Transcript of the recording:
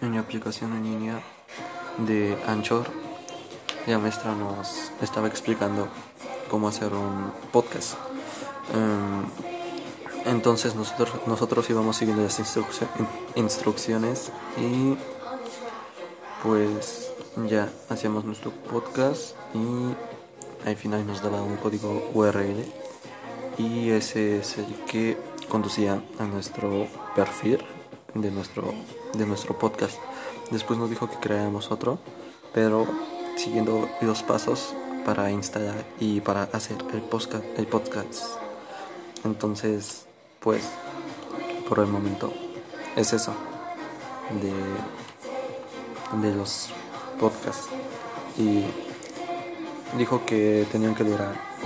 en mi aplicación en línea de Anchor, la maestra nos estaba explicando cómo hacer un podcast. Em, entonces nosotros, nosotros íbamos siguiendo las instrucciones y pues ya hacíamos nuestro podcast y al final nos daba un código URL y ese es el que conducía a nuestro perfil de nuestro, de nuestro podcast. Después nos dijo que creáramos otro, pero siguiendo los pasos para instalar y para hacer el podcast. El podcast. Entonces, pues, por el momento es eso de, de los podcasts. Y dijo que tenían que durar